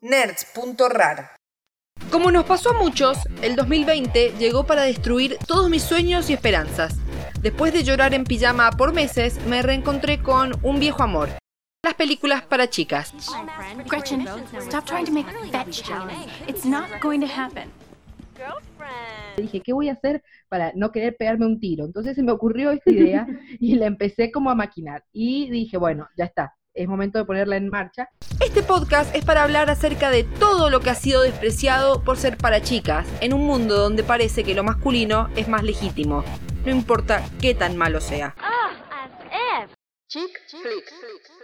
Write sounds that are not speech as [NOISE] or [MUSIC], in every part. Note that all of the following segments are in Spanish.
nerds.rar. Como nos pasó a muchos, el 2020 llegó para destruir todos mis sueños y esperanzas. Después de llorar en pijama por meses, me reencontré con un viejo amor. Las películas para chicas. Gretchen, stop trying to make fetch. It's not going to happen. Dije, ¿qué voy a hacer para no querer pegarme un tiro? Entonces se me ocurrió esta idea [LAUGHS] y la empecé como a maquinar. Y dije, bueno, ya está, es momento de ponerla en marcha. Este podcast es para hablar acerca de todo lo que ha sido despreciado por ser para chicas, en un mundo donde parece que lo masculino es más legítimo, no importa qué tan malo sea. Chick Flick.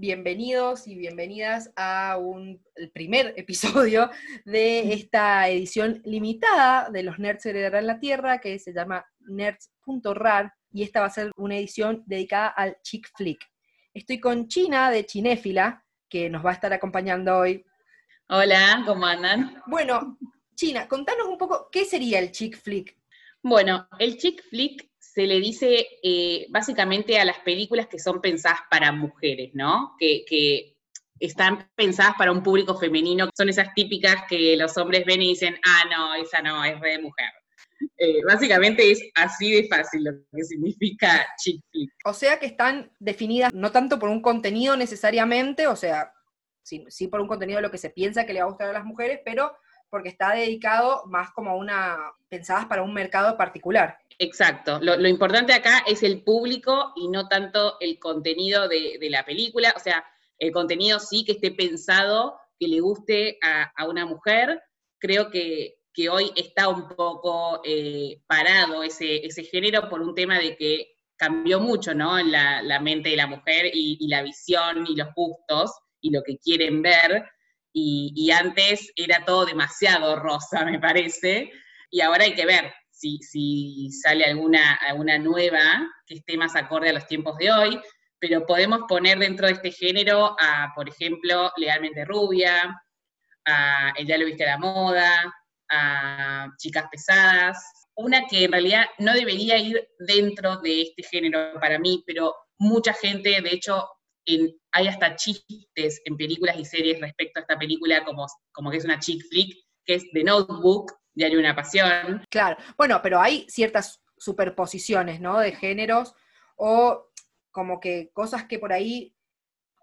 Bienvenidos y bienvenidas a un, el primer [LAUGHS] episodio de esta edición limitada de los Nerds Heredarán la Tierra, que se llama Nerds.rar, y esta va a ser una edición dedicada al chick flick. Estoy con China de Chinéfila, que nos va a estar acompañando hoy. Hola, ¿cómo andan? Bueno, China, contanos un poco qué sería el chick flick. Bueno, el chick flick se le dice eh, básicamente a las películas que son pensadas para mujeres, ¿no? Que, están pensadas para un público femenino, son esas típicas que los hombres ven y dicen, ah, no, esa no, es re de mujer. Eh, básicamente es así de fácil lo que significa chick. O sea que están definidas no tanto por un contenido necesariamente, o sea, sí, sí por un contenido de lo que se piensa que le va a gustar a las mujeres, pero porque está dedicado más como a una, pensadas para un mercado particular. Exacto. Lo, importante acá es el público y no tanto el contenido de, de, la película. O sea, el contenido sí que esté pensado, que le guste a, a una mujer. Creo que, que, hoy está un poco eh, parado ese, ese, género por un tema de que cambió mucho, ¿no? La, la mente de la mujer y, la visión y los gustos y lo que quieren ver. Y, antes era todo demasiado rosa, me parece. Y ahora hay que ver, si, si sale alguna, alguna nueva que esté más acorde a los tiempos de hoy, pero podemos poner dentro de este género a, por ejemplo, Legalmente Rubia, a El Ya lo viste a la moda, a Chicas Pesadas, una que en realidad no debería ir dentro de este género para mí, pero mucha gente, de hecho, en, hay hasta chistes en películas y series respecto a esta película como, como que es una chick flick, que es The Notebook, Diario Una Pasión. Claro, bueno, pero hay ciertas superposiciones, ¿no? De géneros o como que cosas que por ahí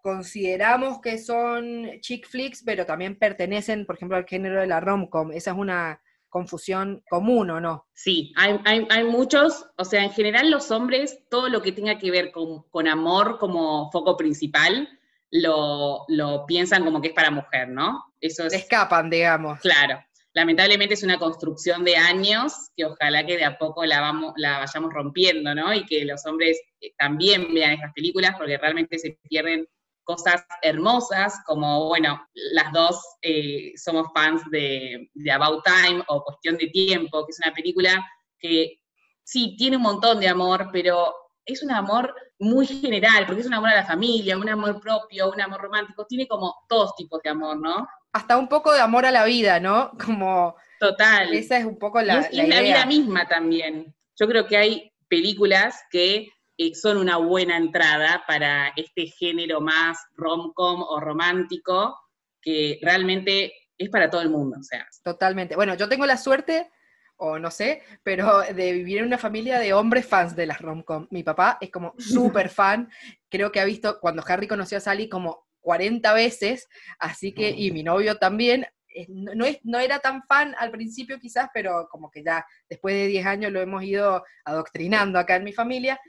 consideramos que son chick flicks, pero también pertenecen, por ejemplo, al género de la rom-com. Esa es una confusión común, ¿o no? Sí, hay, hay, hay, muchos, o sea, en general los hombres, todo lo que tenga que ver con, con amor como foco principal, lo, lo, piensan como que es para mujer, ¿no? Eso es... Le escapan, digamos. Claro lamentablemente es una construcción de años que ojalá que de a poco la, vamos, la vayamos rompiendo, ¿no? Y que los hombres eh, también vean estas películas porque realmente se pierden cosas hermosas, como, bueno, las dos eh, somos fans de, de, About Time o Cuestión de Tiempo, que es una película que sí, tiene un montón de amor, pero es un amor muy general, porque es un amor a la familia, un amor propio, un amor romántico, tiene como todos tipos de amor, ¿no? hasta un poco de amor a la vida, ¿no? [LAUGHS] Como. Total. Esa es un poco la. Y es, la, y es la vida misma también. Yo creo que hay películas que eh, son una buena entrada para este género más rom-com o romántico, que realmente es para todo el mundo. O sea. Totalmente. Bueno, yo tengo la suerte, o no sé, pero de vivir en una familia de hombres fans de las rom-com. Mi papá es como [LAUGHS] súper fan, creo que ha visto cuando Harry conoció a Sally como 40 veces, así que, y mi novio también, no, es, no era tan fan al principio quizás, pero como que ya después de 10 años lo hemos ido adoctrinando acá en mi familia.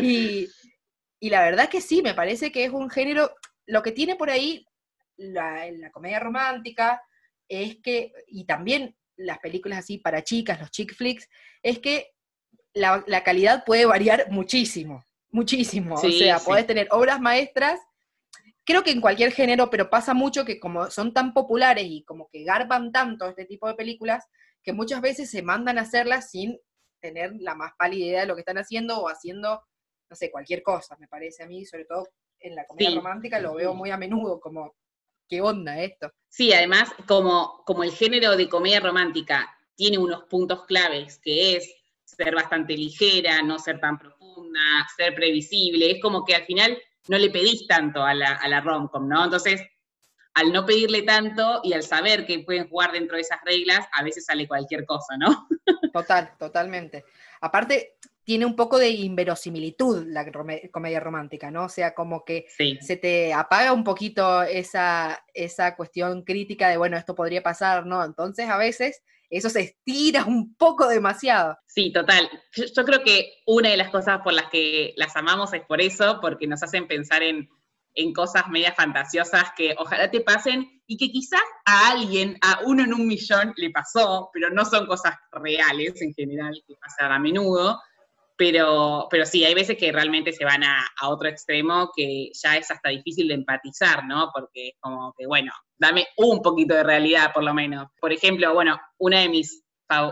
Y, y la verdad que sí, me parece que es un género, lo que tiene por ahí la, la comedia romántica es que, y también las películas así para chicas, los chick flicks, es que la, la calidad puede variar muchísimo, muchísimo. Sí, o sea, sí. podés tener obras maestras creo que en cualquier género, pero pasa mucho que como son tan populares y como que garban tanto este tipo de películas, que muchas veces se mandan a hacerlas sin tener la más pálida idea de lo que están haciendo o haciendo, no sé, cualquier cosa, me parece a mí, sobre todo en la comedia sí. romántica, lo veo muy a menudo como, ¿qué onda esto? Sí, además, como, como el género de comedia romántica tiene unos puntos claves, que es ser bastante ligera, no ser tan profunda, ser previsible. Es como que al final no le pedís tanto a la, a la rom-com, ¿no? Entonces, al no pedirle tanto y al saber que pueden jugar dentro de esas reglas, a veces sale cualquier cosa, ¿no? [LAUGHS] Total, totalmente. Aparte, tiene un poco de inverosimilitud la comedia romántica, ¿no? O sea, como que se te apaga un poquito esa, esa cuestión crítica de, bueno, esto podría pasar, ¿no? Entonces, a veces eso se estira un poco demasiado. Sí, total. Yo, creo que una de las cosas por las que las amamos es por eso, porque nos hacen pensar en, en cosas medias fantasiosas que ojalá te pasen y que quizás a alguien, a uno en un millón, le pasó, pero no son cosas reales en general que pasan a menudo. Pero, pero sí, hay veces que realmente se van a, a, otro extremo que ya es hasta difícil de empatizar, ¿no? Porque es como que, bueno, dame un poquito de realidad por lo menos. Por ejemplo, bueno, una de mis,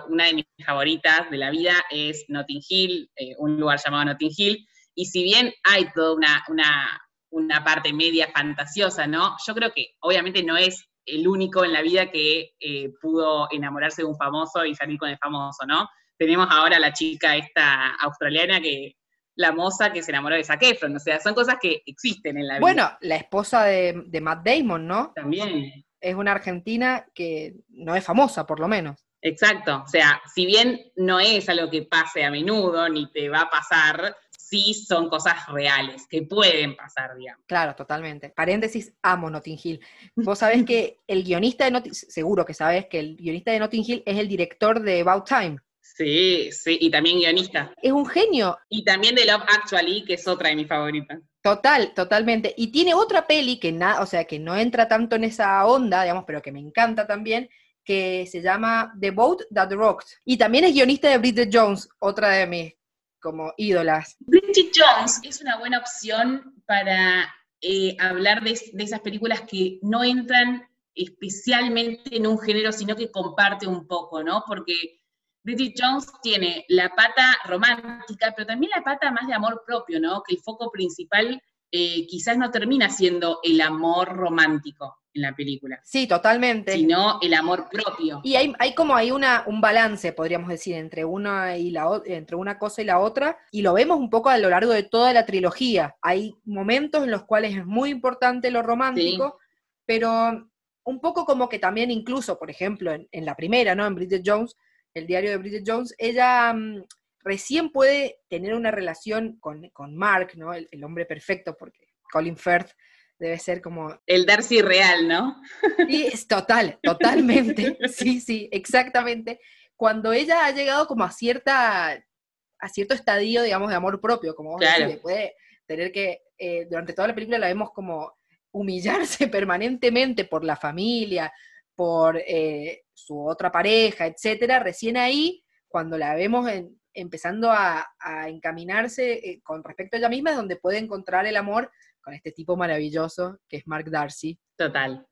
una de mis favoritas de la vida es Notting Hill, eh, un lugar llamado Notting Hill, y si bien hay toda una, una, una parte media fantasiosa, ¿no? Yo creo que obviamente no es el único en la vida que eh, pudo enamorarse de un famoso y salir con el famoso, ¿no? Tenemos ahora la chica esta australiana que, la moza que se enamoró de Zac Efron, o sea, son cosas que existen en la vida. Bueno, la esposa de, Matt Damon, ¿no? También. Es una argentina que no es famosa, por lo menos. Exacto, o sea, si bien no es algo que pase a menudo, ni te va a pasar, sí son cosas reales, que pueden pasar, digamos. Claro, totalmente. Paréntesis, amo Notting Hill. Vos sabés que el guionista de Notting seguro que sabés que el guionista de Notting Hill es el director de About Time. Sí, sí, y también guionista. Es un genio. Y también de Love Actually, que es otra de mis favoritas. Total, totalmente. Y tiene otra peli que nada, o sea, que no entra tanto en esa onda, digamos, pero que me encanta también, que se llama The Boat That Rocked. Y también es guionista de Bridget Jones, otra de mis como ídolas. Bridget Jones es una buena opción para eh, hablar de, de esas películas que no entran especialmente en un género, sino que comparte un poco, ¿no? Porque Bridget Jones tiene la pata romántica, pero también la pata más de amor propio, ¿no? Que el foco principal eh, quizás no termina siendo el amor romántico en la película. Sí, totalmente. Sino el amor propio. Y hay, hay como hay una, un balance, podríamos decir, entre una, y la, entre una cosa y la otra, y lo vemos un poco a lo largo de toda la trilogía. Hay momentos en los cuales es muy importante lo romántico, pero un poco como que también incluso, por ejemplo, en, en la primera, ¿no? En Bridget Jones, el diario de Bridget Jones, ella mm, recién puede tener una relación con, Mark, ¿no? El, hombre perfecto, porque Colin Firth debe ser como... El Darcy real, ¿no? Sí, es total, totalmente. [LAUGHS] Sí, sí, exactamente. Cuando ella ha llegado como a cierta, a cierto estadio, digamos, de amor propio, como vos decís, puede tener que, eh, durante toda la película la vemos como humillarse [LAUGHS] permanentemente por la familia, por eh, su otra pareja, etcétera, recién ahí, cuando la vemos empezando a, encaminarse eh, con respecto a ella misma, es donde puede encontrar el amor con este tipo maravilloso que es Mark Darcy. Total.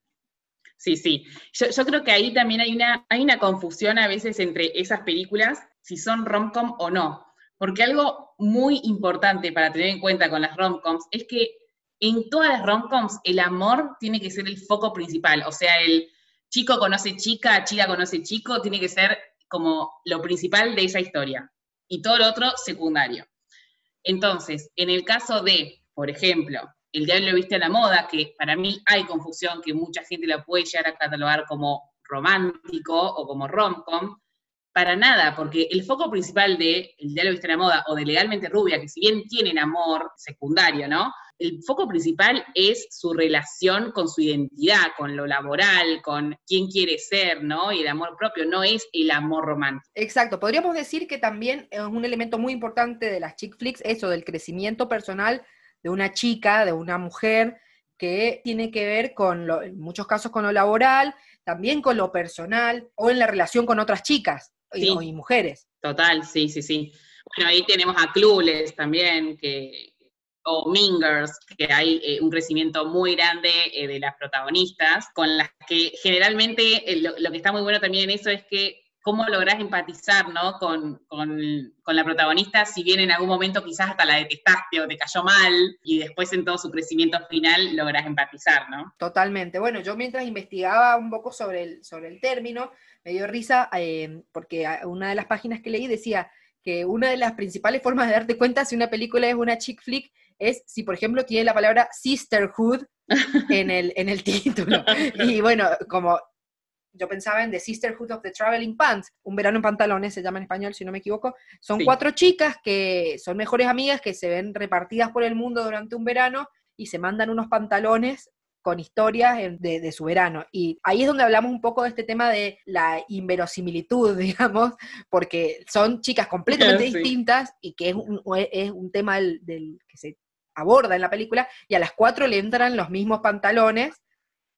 Sí, sí. Yo, creo que ahí también hay una, hay una confusión a veces entre esas películas, si son rom-com o no. Porque algo muy importante para tener en cuenta con las rom-coms es que en todas las rom-coms el amor tiene que ser el foco principal. O sea, el, chico conoce chica, chica conoce chico, tiene que ser como lo principal de esa historia. Y todo lo otro secundario. Entonces, en el caso de, por ejemplo, El diablo viste a la moda, que para mí hay confusión, que mucha gente la puede llegar a catalogar como romántico o como rom-com, para nada, porque el foco principal de El diablo viste a la moda o de Legalmente Rubia, que si bien tienen amor secundario, ¿no? El foco principal es su relación con su identidad, con lo laboral, con quién quiere ser, ¿no? Y el amor propio, no es el amor romántico. Exacto, podríamos decir que también es un elemento muy importante de las chick flicks, eso del crecimiento personal de una chica, de una mujer, que tiene que ver con, lo, en muchos casos, con lo laboral, también con lo personal o en la relación con otras chicas y, y mujeres. Total, sí, sí, sí. Bueno, ahí tenemos a Clueless también, que, o Mingers, que hay eh, un crecimiento muy grande eh, de las protagonistas, con las que generalmente eh, lo, que está muy bueno también en eso es que cómo lográs empatizar ¿no? con, la protagonista, si bien en algún momento quizás hasta la detestaste o te cayó mal, y después en todo su crecimiento final lográs empatizar, ¿no? Totalmente. Bueno, yo mientras investigaba un poco sobre el, sobre el término, me dio risa eh, porque una de las páginas que leí decía que una de las principales formas de darte cuenta si una película es una chick flick es si, por ejemplo, tiene la palabra sisterhood en el, en el [LAUGHS] título. Y bueno, como yo pensaba en The Sisterhood of the Traveling Pants, un verano en pantalones, se llama en español, si no me equivoco. Son cuatro chicas que son mejores amigas, que se ven repartidas por el mundo durante un verano y se mandan unos pantalones con historias de, su verano. Y ahí es donde hablamos un poco de este tema de la inverosimilitud, [LAUGHS] digamos, porque son chicas completamente [LAUGHS] distintas y que es un, es un tema del, que se aborda en la película, y a las cuatro le entran los mismos pantalones,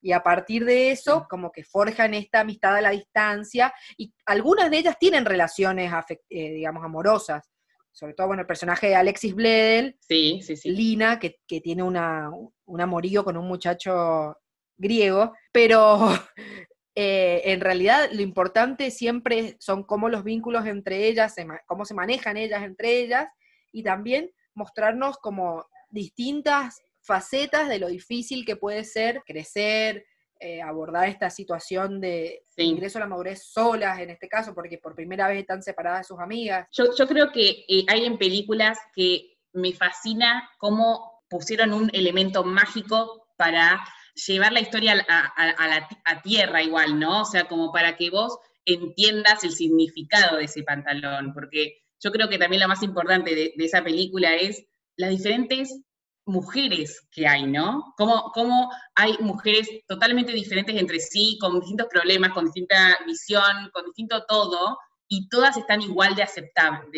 y a partir de eso, como que forjan esta amistad a la distancia, y algunas de ellas tienen relaciones, eh, digamos, amorosas, sobre todo, bueno, el personaje de Alexis Bledel, sí, Lina, que, tiene una, un amorío con un muchacho griego, pero [LAUGHS] eh, en realidad lo importante siempre son cómo los vínculos entre ellas, cómo se manejan ellas entre ellas, y también mostrarnos como distintas facetas de lo difícil que puede ser crecer, eh, abordar esta situación de ingreso a la madurez solas, en este caso, porque por primera vez están separadas de sus amigas. Yo, creo que eh, hay en películas que me fascina cómo pusieron un elemento mágico para llevar la historia a, la, tierra igual, ¿no? O sea, como para que vos entiendas el significado de ese pantalón, porque yo creo que también lo más importante de, de esa película es las diferentes mujeres que hay, ¿no? Cómo, cómo, hay mujeres totalmente diferentes entre sí, con distintos problemas, con distinta visión, con distinto todo, y todas están igual de,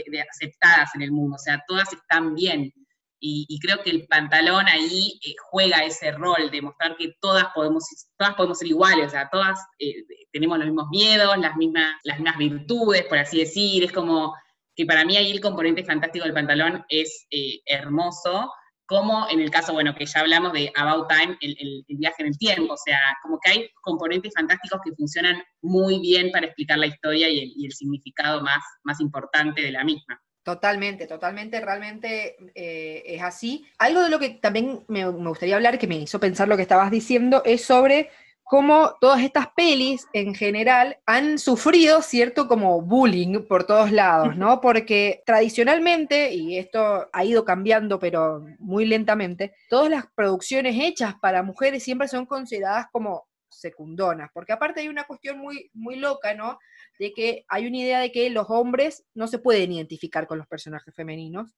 de, aceptadas en el mundo, o sea, todas están bien. Y, creo que el pantalón ahí eh, juega ese rol de mostrar que todas podemos, todas podemos ser iguales, o sea, todas eh, tenemos los mismos miedos, las mismas, las mismas virtudes, por así decir, es como que para mí ahí el componente fantástico del pantalón es eh, hermoso, como en el caso, bueno, que ya hablamos de About Time, el, viaje en el tiempo, o sea, como que hay componentes fantásticos que funcionan muy bien para explicar la historia y el, significado más, más importante de la misma. Totalmente, totalmente, realmente eh, es así. Algo de lo que también me, me, gustaría hablar, que me hizo pensar lo que estabas diciendo, es sobre cómo todas estas pelis en general han sufrido cierto como bullying por todos lados, ¿no? Porque tradicionalmente, y esto ha ido cambiando pero muy lentamente, todas las producciones hechas para mujeres siempre son consideradas como secundonas, porque aparte hay una cuestión muy, muy loca, ¿no? De que hay una idea de que los hombres no se pueden identificar con los personajes femeninos,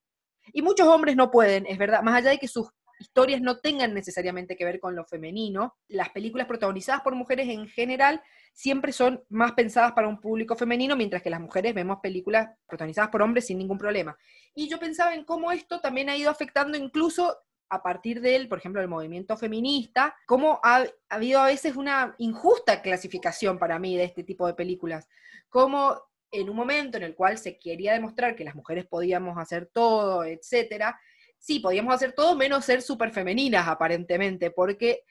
y muchos hombres no pueden, es verdad, más allá de que sus historias no tengan necesariamente que ver con lo femenino. Las películas protagonizadas por mujeres en general siempre son más pensadas para un público femenino, mientras que las mujeres vemos películas protagonizadas por hombres sin ningún problema. Y yo pensaba en cómo esto también ha ido afectando incluso a partir del, por ejemplo, el movimiento feminista, cómo ha, habido a veces una injusta clasificación para mí de este tipo de películas, como en un momento en el cual se quería demostrar que las mujeres podíamos hacer todo, etcétera, sí, podíamos hacer todo menos ser súper femeninas, aparentemente, porque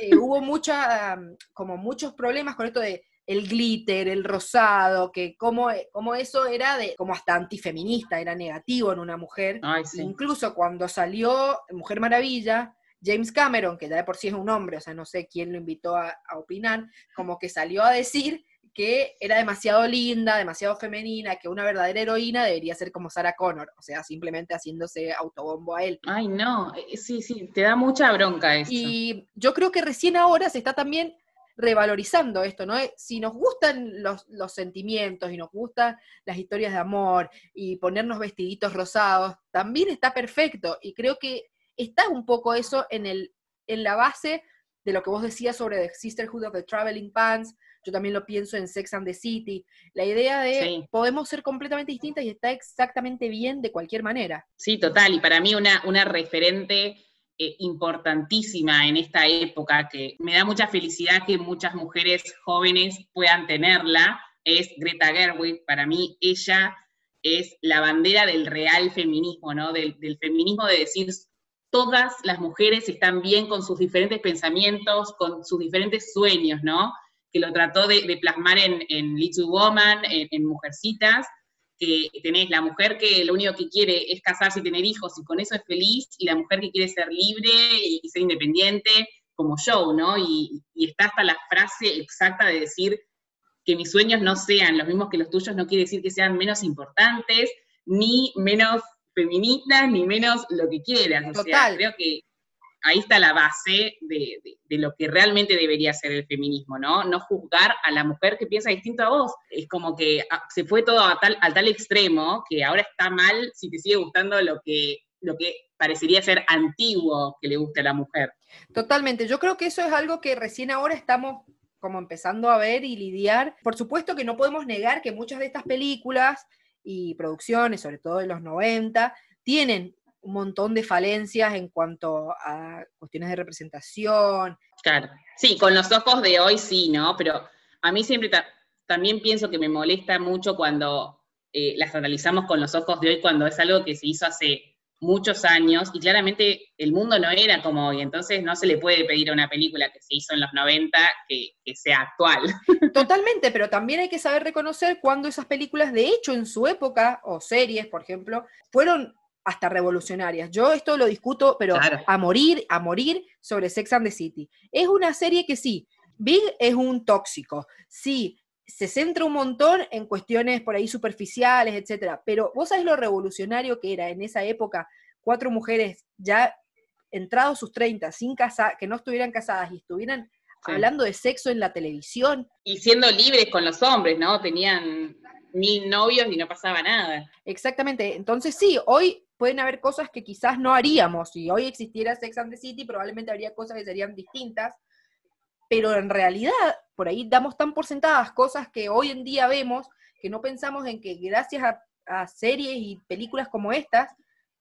eh, hubo mucha, como muchos problemas con esto de el glitter, el rosado, que como, como eso era de, como hasta antifeminista, era negativo en una mujer. Incluso cuando salió Mujer Maravilla, James Cameron, que ya de por sí es un hombre, o sea, no sé quién lo invitó a opinar, como que salió a decir que era demasiado linda, demasiado femenina, que una verdadera heroína debería ser como Sarah Connor, o sea, simplemente haciéndose autobombo a él. Ay, no, eh, sí, sí, te da mucha bronca eso. Y yo creo que recién ahora se está también revalorizando esto, ¿no? Eh, si nos gustan los, los, sentimientos y nos gustan las historias de amor y ponernos vestiditos rosados, también está perfecto. Y creo que está un poco eso en, el, en la base de lo que vos decías sobre The Sisterhood of the Traveling Pants, yo también lo pienso en Sex and the City, la idea de podemos ser completamente distintas y está exactamente bien de cualquier manera. Sí, total, y para mí una, una referente eh, importantísima en esta época, que me da mucha felicidad que muchas mujeres jóvenes puedan tenerla, es Greta Gerwig. Para mí ella es la bandera del real feminismo, ¿no? Del, del feminismo de decir todas las mujeres están bien con sus diferentes pensamientos, con sus diferentes sueños, ¿no? Que lo trató de, plasmar en, en, Little Woman, en, Mujercitas, que tenés la mujer que lo único que quiere es casarse y tener hijos y con eso es feliz, y la mujer que quiere ser libre y, ser independiente, como Joe, ¿no? Y, está hasta la frase exacta de decir, que mis sueños no sean los mismos que los tuyos no quiere decir que sean menos importantes, ni menos feministas, ni menos lo que quieras. O sea, creo que ahí está la base de, lo que realmente debería ser el feminismo, ¿no? No juzgar a la mujer que piensa distinto a vos. Es como que ah, se fue todo a tal, al tal extremo que ahora está mal si te sigue gustando lo que, lo que parecería ser antiguo que le guste a la mujer. Totalmente. Yo creo que eso es algo que recién ahora estamos como empezando a ver y lidiar. Por supuesto que no podemos negar que muchas de estas películas y producciones, sobre todo de los 90, tienen un montón de falencias en cuanto a cuestiones de representación. Claro, sí, con los ojos de hoy sí, ¿no? Pero a mí siempre también pienso que me molesta mucho cuando eh, las analizamos con los ojos de hoy, cuando es algo que se hizo hace muchos años y claramente el mundo no era como hoy, entonces no se le puede pedir a una película que se hizo en los 90 que, sea actual. [LAUGHS] Totalmente, pero también hay que saber reconocer cuando esas películas, de hecho, en su época, o series, por ejemplo, fueron hasta revolucionarias. Yo esto lo discuto, pero a morir, a morir sobre Sex and the City. Es una serie que sí, Big es un tóxico, sí, se centra un montón en cuestiones por ahí superficiales, etcétera. Pero vos sabés lo revolucionario que era en esa época, cuatro mujeres ya entrados sus 30, sin casa, que no estuvieran casadas y estuvieran hablando de sexo en la televisión. Y siendo libres con los hombres, ¿no? Tenían mil novios y no pasaba nada. Exactamente. Entonces sí, hoy pueden haber cosas que quizás no haríamos. Si hoy existiera Sex and the City, probablemente habría cosas que serían distintas pero en realidad por ahí damos tan por sentadas cosas que hoy en día vemos que no pensamos en que gracias a, series y películas como estas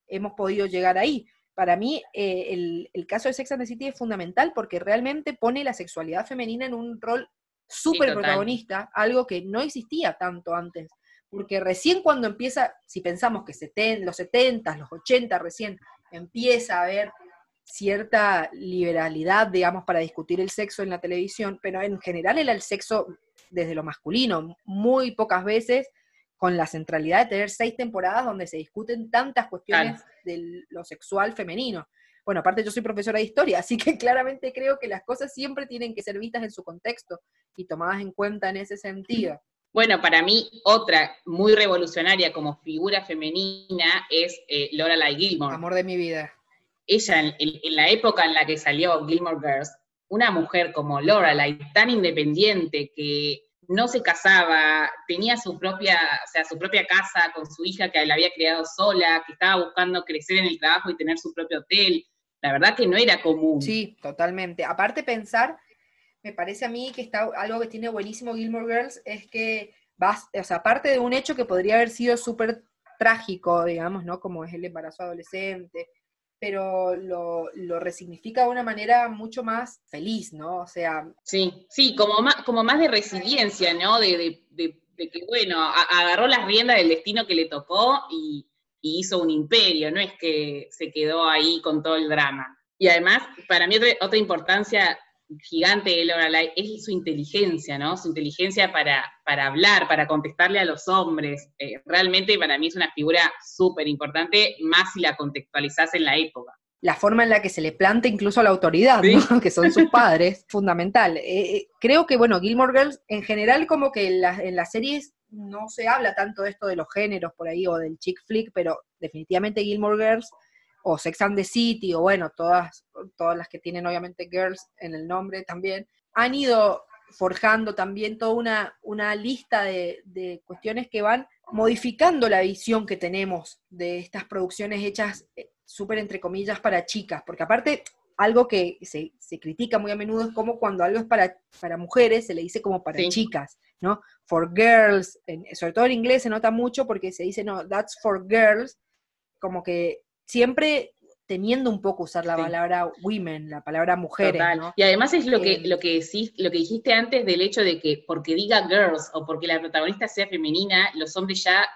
hemos podido llegar ahí. Para mí eh, el, caso de Sex and the City es fundamental porque realmente pone la sexualidad femenina en un rol súper protagonista, algo que no existía tanto antes. Porque recién cuando empieza, si pensamos que los 70, los 80 recién empieza a haber cierta liberalidad, digamos, para discutir el sexo en la televisión, pero en general era el sexo desde lo masculino, muy pocas veces con la centralidad de tener seis temporadas donde se discuten tantas cuestiones de lo sexual femenino. Bueno, aparte yo soy profesora de historia, [LAUGHS] así que claramente creo que las cosas siempre tienen que ser vistas en su contexto y tomadas en cuenta en ese sentido. Bueno, para mí otra muy revolucionaria como figura femenina es eh, Laura Lorelai Gilmore. Amor de mi vida ella en, la época en la que salió Gilmore Girls, una mujer como Lorelai, tan independiente que no se casaba, tenía su propia, o sea, su propia casa con su hija que la había criado sola, que estaba buscando crecer en el trabajo y tener su propio hotel. La verdad que no era común. Sí, totalmente. Aparte pensar, me parece a mí que está algo que tiene buenísimo Gilmore Girls es que vas, o sea, aparte de un hecho que podría haber sido súper trágico, digamos, ¿no? Como es el embarazo adolescente, pero lo, lo, resignifica de una manera mucho más feliz, ¿no? O sea... Sí, sí, como más, como más de resiliencia, ¿no? De, que, bueno, agarró las riendas del destino que le tocó y, hizo un imperio, no es que se quedó ahí con todo el drama. Y además, para mí otra importancia gigante de Lorelai es su inteligencia, ¿no? Su inteligencia para, para hablar, para contestarle a los hombres. Eh, realmente para mí es una figura súper importante, más si la contextualizás en la época. La forma en la que se le planta incluso a la autoridad, ¿no? que son sus [LAUGHS] padres, fundamental. Eh, eh, creo que, bueno, Gilmore Girls, en general, como que en, en las series no se habla tanto de esto de los géneros por ahí o del chick flick, pero definitivamente Gilmore Girls o Sex and the City, o bueno, todas, todas las que tienen obviamente Girls en el nombre también, han ido forjando también toda una, una lista de, cuestiones que van modificando la visión que tenemos de estas producciones hechas eh, súper entre comillas para chicas, porque aparte algo que se, critica muy a menudo es como cuando algo es para, para mujeres se le dice como para chicas, ¿no? For girls, sobre todo en inglés se nota mucho porque se dice, no, that's for girls, como que siempre teniendo un poco usar la palabra women, la palabra mujeres. Y además es lo que, eh, lo, que decís, lo que dijiste antes del hecho de que porque diga girls o porque la protagonista sea femenina, los hombres ya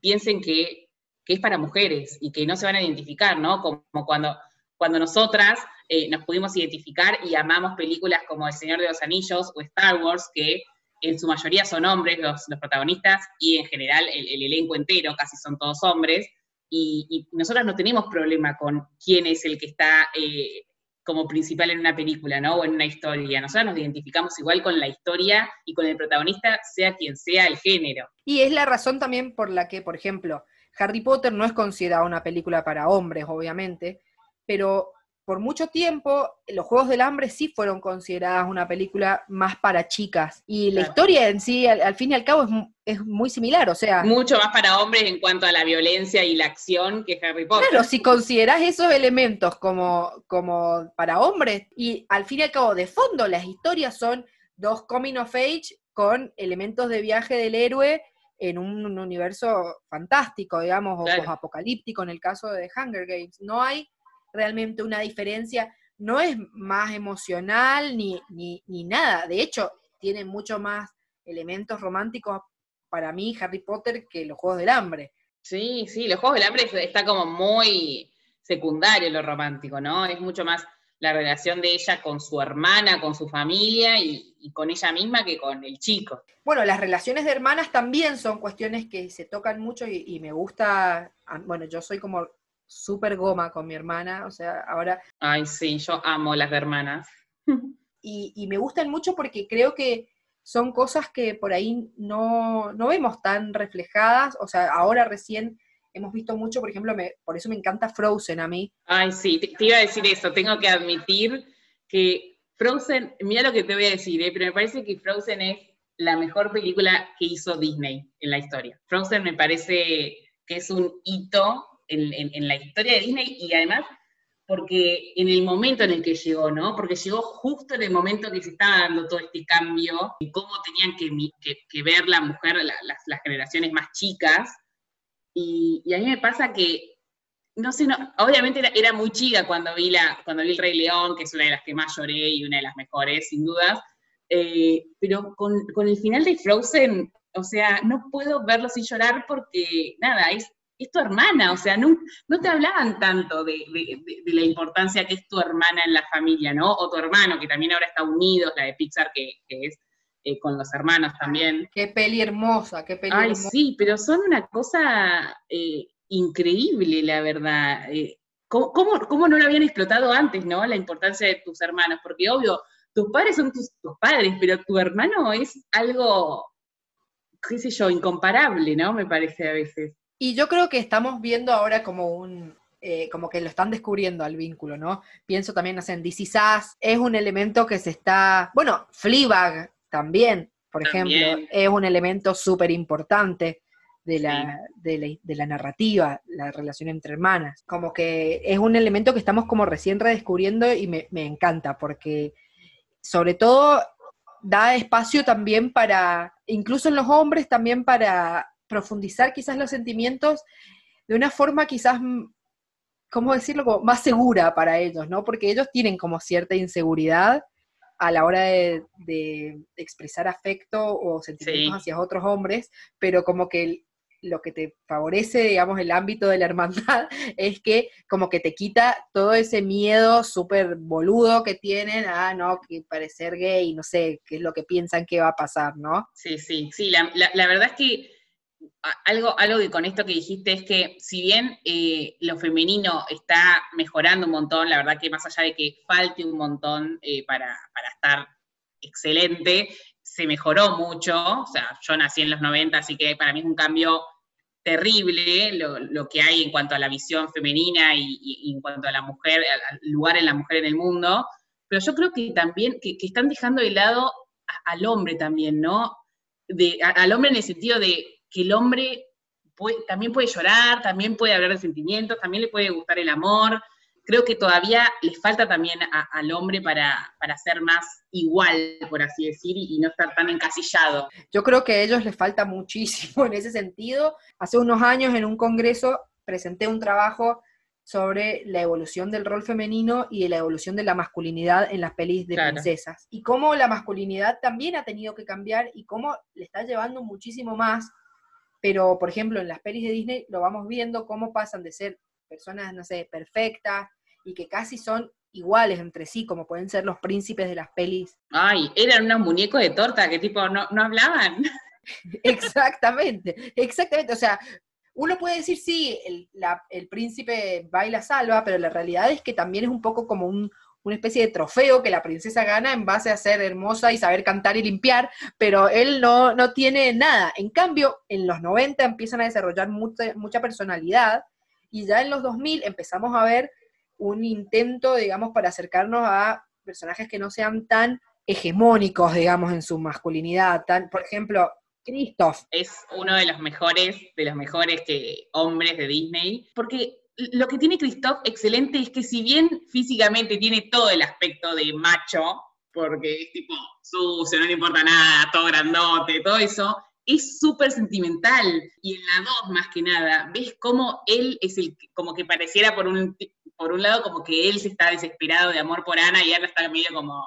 piensen que, es para mujeres y que no se van a identificar, ¿no? Como, cuando, cuando nosotras eh, nos pudimos identificar y amamos películas como El Señor de los Anillos o Star Wars, que en su mayoría son hombres los, protagonistas y en general el elenco entero casi son todos hombres y, nosotros no tenemos problema con quién es el que está eh, como principal en una película, ¿no? O en una historia. Nosotros nos identificamos igual con la historia y con el protagonista, sea quien sea el género. Y es la razón también por la que, por ejemplo, Harry Potter no es considerada una película para hombres, obviamente, pero por mucho tiempo los Juegos del Hambre sí fueron consideradas una película más para chicas. Y la historia en sí, al, fin y al cabo, es, es, muy similar, o sea... Mucho más para hombres en cuanto a la violencia y la acción que Harry Potter. Claro, si consideras esos elementos como, como para hombres, y al fin y al cabo, de fondo, las historias son dos coming of age con elementos de viaje del héroe en un, universo fantástico, digamos, o apocalíptico en el caso de Hunger Games. No hay realmente una diferencia, no es más emocional ni, ni, ni nada, de hecho, tiene mucho más elementos románticos para mí Harry Potter que los Juegos del Hambre. Sí, sí, los Juegos del Hambre está como muy secundario lo romántico, ¿no? Es mucho más la relación de ella con su hermana, con su familia y, con ella misma que con el chico. Bueno, las relaciones de hermanas también son cuestiones que se tocan mucho y, y me gusta, bueno, yo soy como súper goma con mi hermana, o sea, ahora... Ay, sí, yo amo las hermanas. [LAUGHS] y, me gustan mucho porque creo que son cosas que por ahí no, vemos tan reflejadas, o sea, ahora recién hemos visto mucho, por ejemplo, me, por eso me encanta Frozen a mí. Ay, sí, te, iba a decir eso, tengo que admitir que Frozen, mira lo que te voy a decir, ¿eh? pero me parece que Frozen es la mejor película que hizo Disney en la historia. Frozen me parece que es un hito en, la historia de Disney y además porque en el momento en el que llegó, ¿no? Porque llegó justo en el momento que se estaba dando todo este cambio y cómo tenían que, ver la mujer, las, generaciones más chicas. Y, a mí me pasa que, no sé, no, obviamente era, muy chica cuando vi, la, cuando vi El Rey León, que es una de las que más lloré y una de las mejores, sin dudas, eh, pero con, con el final de Frozen, o sea, no puedo verlo sin llorar porque, nada, es es tu hermana, o sea, no, no te hablaban tanto de, la importancia que es tu hermana en la familia, ¿no? O tu hermano, que también ahora está unidos, la de Pixar, que, es eh, con los hermanos también. Qué peli hermosa, qué peli Ay, sí, pero son una cosa eh, increíble, la verdad. Eh, ¿cómo, cómo, no lo habían explotado antes, no? La importancia de tus hermanos, porque obvio, tus padres son tus, tus padres, pero tu hermano es algo, qué sé yo, incomparable, ¿no? Me parece a veces. Y yo creo que estamos viendo ahora como un, eh, como que lo están descubriendo al vínculo, ¿no? Pienso también, no sé, en DC es un elemento que se está, bueno, Fleabag también, por ejemplo, es un elemento súper importante de la, de, la, narrativa, la relación entre hermanas. Como que es un elemento que estamos como recién redescubriendo y me, me encanta, porque sobre todo da espacio también para, incluso en los hombres, también para profundizar quizás los sentimientos de una forma quizás, mm, ¿cómo decirlo?, más segura para ellos, ¿no? Porque ellos tienen como cierta inseguridad a la hora de, expresar afecto o sentimientos hacia otros hombres, pero como que lo que te favorece, digamos, el ámbito de la hermandad [LAUGHS] es que como que te quita todo ese miedo súper boludo que tienen a, no, que parecer gay, no sé, qué es lo que piensan que va a pasar, ¿no? Sí, sí, sí, la verdad es que algo, algo que con esto que dijiste es que si bien eh, lo femenino está mejorando un montón, la verdad que más allá de que falte un montón eh, para, estar excelente, se mejoró mucho, o sea, yo nací en los 90, así que para mí es un cambio terrible lo, que hay en cuanto a la visión femenina y, en cuanto a la mujer, al lugar en la mujer en el mundo, pero yo creo que también, que, están dejando de lado al hombre también, ¿no? Al hombre en el sentido de que el hombre también puede llorar, también puede hablar de sentimientos, también le puede gustar el amor. Creo que todavía le falta también al hombre para, ser más igual, por así decir, y no estar tan encasillado. Yo creo que a ellos les falta muchísimo en ese sentido. Hace unos años en un congreso presenté un trabajo sobre la evolución del rol femenino y la evolución de la masculinidad en las pelis de princesas. Y cómo la masculinidad también ha tenido que cambiar y cómo le está llevando muchísimo más pero, por ejemplo, en las pelis de Disney lo vamos viendo cómo pasan de ser personas, no sé, perfectas y que casi son iguales entre sí, como pueden ser los príncipes de las pelis. Ay, eran unos muñecos de torta que tipo no, no hablaban. [LAUGHS] exactamente, exactamente. O sea, uno puede decir, sí, el, príncipe baila salva, pero la realidad es que también es un poco como un, una especie de trofeo que la princesa gana en base a ser hermosa y saber cantar y limpiar, pero él no, no tiene nada. En cambio, en los 90 empiezan a desarrollar mucha, mucha personalidad y ya en los 2000 empezamos a ver un intento, digamos, para acercarnos a personajes que no sean tan hegemónicos, digamos, en su masculinidad. Tan, por ejemplo, Christoph. Es uno de los mejores, de los mejores que, hombres de Disney, porque lo que tiene Christoph excelente es que si bien físicamente tiene todo el aspecto de macho, porque es tipo sucio, no le importa nada, todo grandote, todo eso, es súper sentimental. Y en la 2, más que nada, ves cómo él es el, como que pareciera por un, por un lado como que él se está desesperado de amor por Ana y Ana está medio como,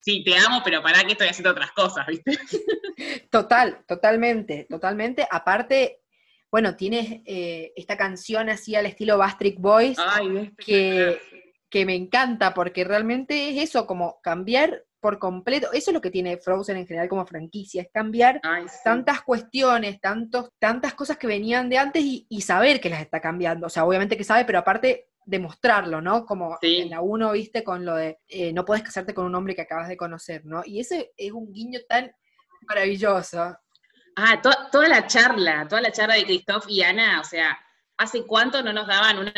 sí, te amo, pero para que estoy haciendo otras cosas, ¿viste? [LAUGHS] Total, totalmente, totalmente. Aparte, bueno, tienes eh, esta canción así al estilo Bastric Boys, que, que me encanta, porque realmente es eso, como cambiar por completo, eso es lo que tiene Frozen en general como franquicia, es cambiar tantas cuestiones, tantos, tantas cosas que venían de antes y, y, saber que las está cambiando. O sea, obviamente que sabe, pero aparte demostrarlo, ¿no? Como en la uno, viste, con lo de eh, no puedes casarte con un hombre que acabas de conocer, ¿no? Y ese es un guiño tan maravilloso. Ah, toda la charla, toda la charla de Christoph y Ana, o sea, ¿hace cuánto no nos daban una,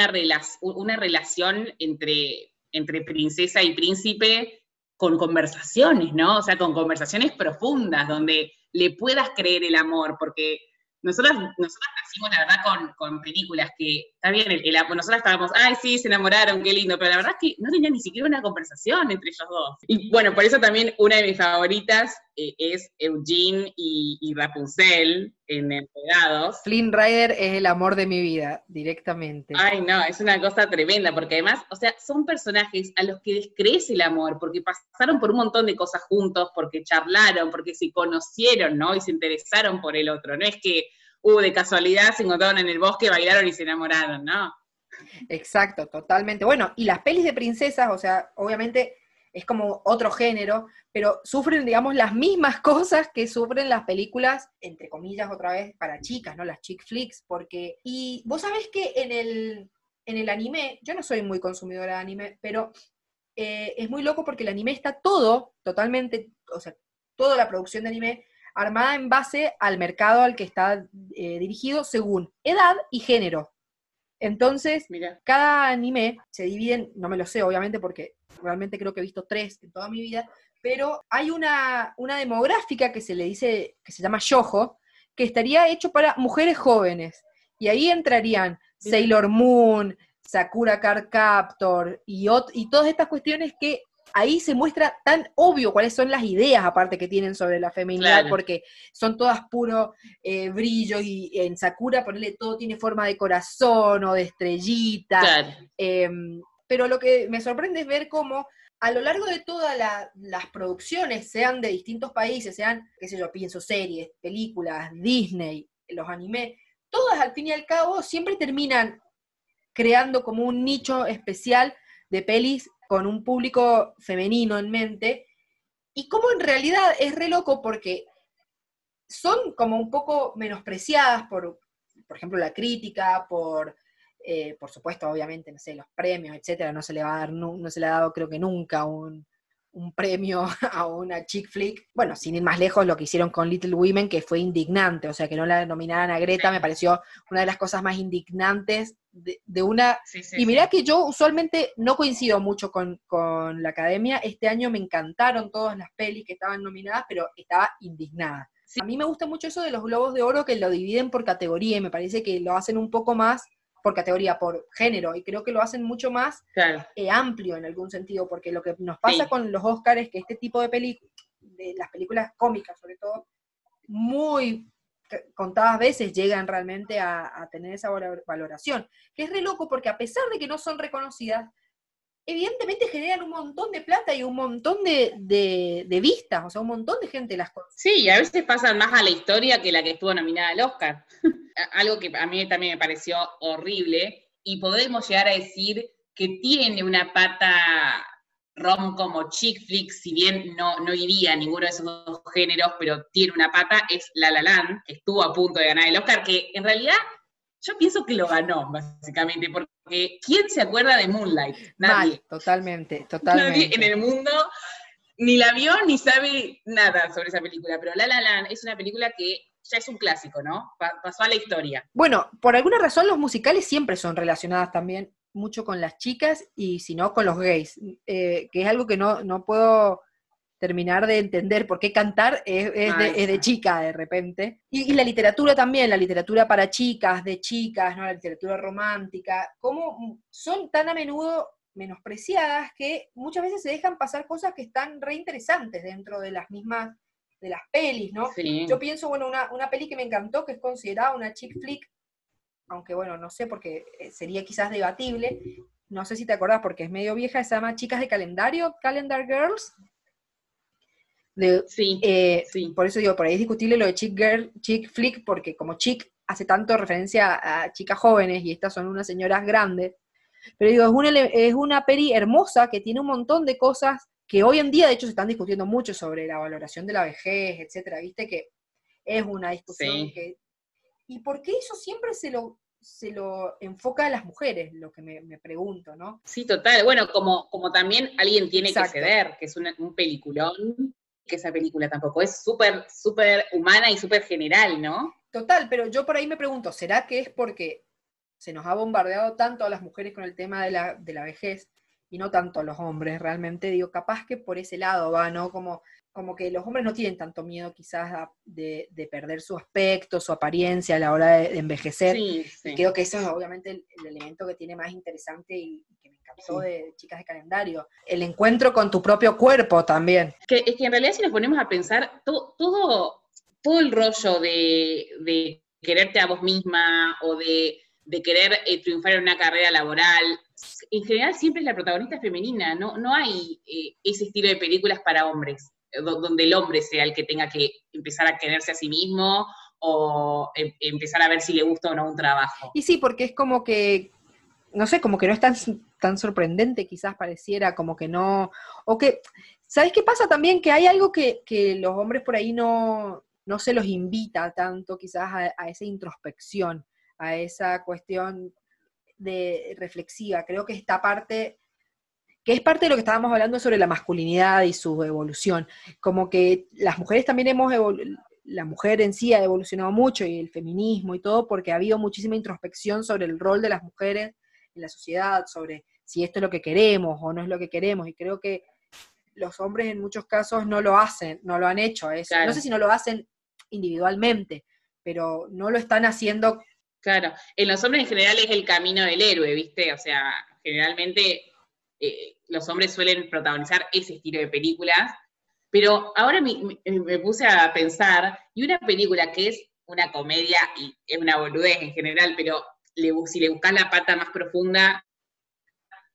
una relación entre, entre princesa y príncipe con conversaciones, ¿no? O sea, con conversaciones profundas, donde le puedas creer el amor, porque nosotras, nosotras nacimos, la verdad, con, con películas que, está bien, el, el, nosotras estábamos, ay, sí, se enamoraron, qué lindo, pero la verdad es que no tenía ni siquiera una conversación entre ellos dos. Y bueno, por eso también una de mis favoritas eh, es Eugene y, y, Rapunzel en Enredados. Flynn Rider es el amor de mi vida, directamente. Ay, no, es una cosa tremenda, porque además, o sea, son personajes a los que descrees el amor, porque pasaron por un montón de cosas juntos, porque charlaron, porque se conocieron, ¿no? Y se interesaron por el otro. No es que, uh, de casualidad se encontraron en el bosque, bailaron y se enamoraron, ¿no? Exacto, totalmente. Bueno, y las pelis de princesas, o sea, obviamente es como otro género, pero sufren, digamos, las mismas cosas que sufren las películas, entre comillas, otra vez, para chicas, ¿no? Las chick flicks, porque... Y vos sabés que en el, en el anime, yo no soy muy consumidora de anime, pero eh, es muy loco porque el anime está todo, totalmente, o sea, toda la producción de anime armada en base al mercado al que está eh, dirigido según edad y género. Entonces, cada anime se divide, no me lo sé obviamente porque realmente creo que he visto tres en toda mi vida, pero hay una, una demográfica que se le dice, que se llama Yojo, que estaría hecho para mujeres jóvenes. Y ahí entrarían Sailor Moon, Sakura Card Captor y, y todas estas cuestiones que ahí se muestra tan obvio cuáles son las ideas aparte que tienen sobre la feminidad, porque son todas puro eh, brillo y en Sakura ponerle todo tiene forma de corazón o de estrellita. Em, pero lo que me sorprende es ver cómo a lo largo de todas las producciones, sean de distintos países, sean, qué sé yo, pienso series, películas, Disney, los animes, todas al fin y al cabo siempre terminan creando como un nicho especial de pelis con un público femenino en mente, y como en realidad es re loco porque son como un poco menospreciadas por, por ejemplo, la crítica, por, eh, por supuesto, obviamente, no sé, los premios, etcétera, no se le va a dar, no, se le ha dado creo que nunca un, un premio [LAUGHS] a una chick flick. Bueno, sin ir más lejos, lo que hicieron con Little Women, que fue indignante, o sea, que no la nominaran a Greta, me pareció una de las cosas más indignantes de, una... y mirá que yo usualmente no coincido mucho con, la academia, este año me encantaron todas las pelis que estaban nominadas, pero estaba indignada. A mí me gusta mucho eso de los globos de oro que lo dividen por categoría y me parece que lo hacen un poco más por categoría, por género, y creo que lo hacen mucho más eh, amplio en algún sentido, porque lo que nos pasa con los Oscars es que este tipo de películas, de las películas cómicas sobre todo, muy contadas veces llegan realmente a, tener esa valoración, que es re loco porque a pesar de que no son reconocidas, evidentemente generan un montón de plata y un montón de, de, vistas, o sea, un montón de gente las cosas. Sí, y a veces pasan más a la historia que la que estuvo nominada al Oscar. [LAUGHS] Algo que a mí también me pareció horrible, y podemos llegar a decir que tiene una pata rom como chick flick, si bien no, no iría a ninguno de esos dos géneros, pero tiene una pata, es La La Land, que estuvo a punto de ganar el Oscar, que en realidad yo pienso que lo ganó, básicamente, porque porque ¿quién se acuerda de Moonlight? Nadie. Mal, totalmente, totalmente. Nadie en el mundo ni la vio ni sabe nada sobre esa película, pero La La Land es una película que ya es un clásico, ¿no? Pa- pasó a la historia. Bueno, por alguna razón los musicales siempre son relacionadas también mucho con las chicas y si no con los gays, eh, que es algo que no, no puedo terminar de entender por qué cantar es, es de, es chica de repente. Y, y la literatura también, la literatura para chicas, de chicas, ¿no? la literatura romántica, cómo son tan a menudo menospreciadas que muchas veces se dejan pasar cosas que están re interesantes dentro de las mismas, de las pelis, ¿no? Sí. Yo pienso, bueno, una, una peli que me encantó, que es considerada una chick flick, aunque bueno, no sé, porque eh, sería quizás debatible, no sé si te acordás, porque es medio vieja, se llama Chicas de Calendario, Calendar Girls. De, Sí, eh, sí. Por eso digo, por ahí es discutible lo de chick girl, chick flick, porque como chick hace tanto referencia a chicas jóvenes y estas son unas señoras grandes. Pero digo, es una, es una peli hermosa que tiene un montón de cosas que hoy en día, de hecho, se están discutiendo mucho sobre la valoración de la vejez, etcétera. Viste que es una discusión Sí. que. ¿Y por qué eso siempre se lo, se lo enfoca a las mujeres? Lo que me, me pregunto, ¿no? Sí, total. Bueno, como, como también alguien tiene Exacto. que ceder, que es una- un peliculón, que esa película tampoco es súper, súper humana y súper general, ¿no? Total, pero yo por ahí me pregunto, ¿será que es porque se nos ha bombardeado tanto a las mujeres con el tema de la, de la vejez y no tanto a los hombres? Realmente digo, capaz que por ese lado va, ¿no? Como, como que los hombres no tienen tanto miedo quizás a- de, de perder su aspecto, su apariencia a la hora de, de envejecer. Sí, Y sí. creo que eso es obviamente el, el elemento que tiene más interesante y, Sí. de Chicas de Calendario. El encuentro con tu propio cuerpo también. Que, es que en realidad si nos ponemos a pensar, to- todo, todo el rollo de, de quererte a vos misma o de, de querer eh, triunfar en una carrera laboral, en general siempre es la protagonista femenina, no, no hay eh, ese estilo de películas para hombres, eh, do- donde el hombre sea el que tenga que empezar a quererse a sí mismo o em- empezar a ver si le gusta o no un trabajo. Y sí, porque es como que, no sé, como que no es tan, tan sorprendente, quizás pareciera, como que no, o que, ¿sabes qué pasa también? Que hay algo que, que los hombres por ahí no, no se los invita tanto quizás a, esa introspección, a esa cuestión de reflexiva. Creo que esta parte, que es parte de lo que estábamos hablando sobre la masculinidad y su evolución, como que las mujeres también hemos la mujer en sí ha evolucionado mucho y el feminismo y todo, porque ha habido muchísima introspección sobre el rol de las mujeres en la sociedad, sobre si esto es lo que queremos o no es lo que queremos. Y creo que los hombres en muchos casos no lo hacen, no lo han hecho. Claro. No sé si no lo hacen individualmente, pero no lo están haciendo. Claro, en los hombres en general es el camino del héroe, ¿viste? O sea, generalmente eh, los hombres suelen protagonizar ese estilo de películas, pero ahora me, me- me puse a pensar, y una película que es una comedia y es una boludez en general, pero le si le buscas la pata más profunda,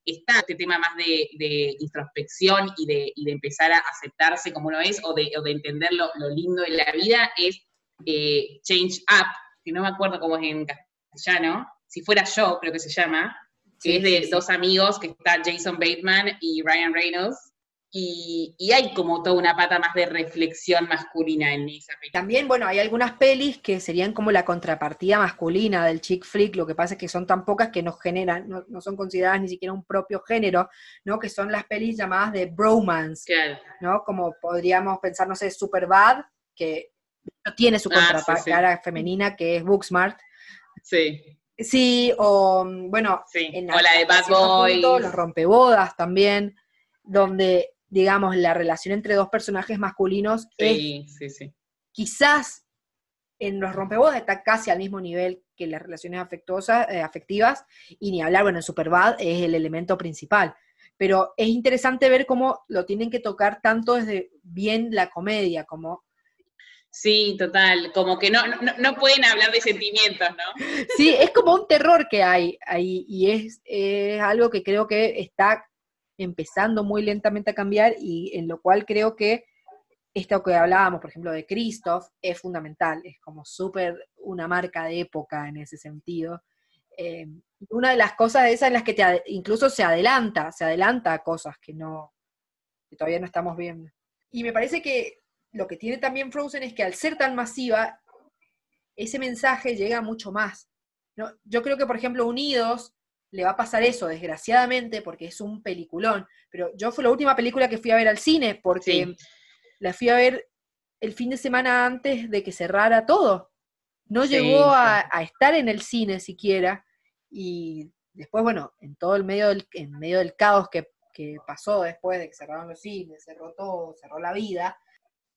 está este tema más de, de introspección y de, y de empezar a aceptarse como uno es, o de, o de entender lo, lo lindo de la vida, es eh, Change Up, que no me acuerdo cómo es en castellano, si fuera yo, creo que se llama, que Sí, es de sí, sí. dos amigos, que está Jason Bateman y Ryan Reynolds, y, y hay como toda una pata más de reflexión masculina en esa película. También, bueno, hay algunas pelis que serían como la contrapartida masculina del chick flick, lo que pasa es que son tan pocas que no generan, no, no son consideradas ni siquiera un propio género, ¿no? Que son las pelis llamadas de bromance, Claro. ¿no? Como podríamos pensar, no sé, Superbad, que no tiene su Ah, sí, contracara sí. femenina, que es Booksmart. Sí, Sí, o mm, bueno, sí. en o la de hasta Bad punto, los rompebodas también, donde, digamos, la relación entre dos personajes masculinos es Sí, sí, sí. quizás en los rompebodas está casi al mismo nivel que las relaciones afectuosas, eh, afectivas, y ni hablar, bueno, en Superbad es el elemento principal. Pero es interesante ver cómo lo tienen que tocar tanto desde bien la comedia, como, Sí, total. Como que no, no, no pueden hablar de sentimientos, ¿no? sí, es como un terror que hay ahí, y es, es algo que creo que está empezando muy lentamente a cambiar, y en lo cual creo que esto que hablábamos, por ejemplo, de Christoph, es fundamental, es como súper una marca de época en ese sentido. Eh, una de las cosas esas en las que te incluso se adelanta, se adelanta a cosas que no, que todavía no estamos viendo. Y me parece que lo que tiene también Frozen es que al ser tan masiva, ese mensaje llega mucho más. ¿no? Yo creo que, por ejemplo, Unidos le va a pasar eso, desgraciadamente, porque es un peliculón. Pero yo fue la última película que fui a ver al cine, porque la fui a ver el fin de semana antes de que cerrara todo. No llegó a, estar en el cine siquiera. Y después, bueno, en todo el medio del, en medio del caos que, que pasó después de que cerraron los cines, cerró todo, cerró la vida,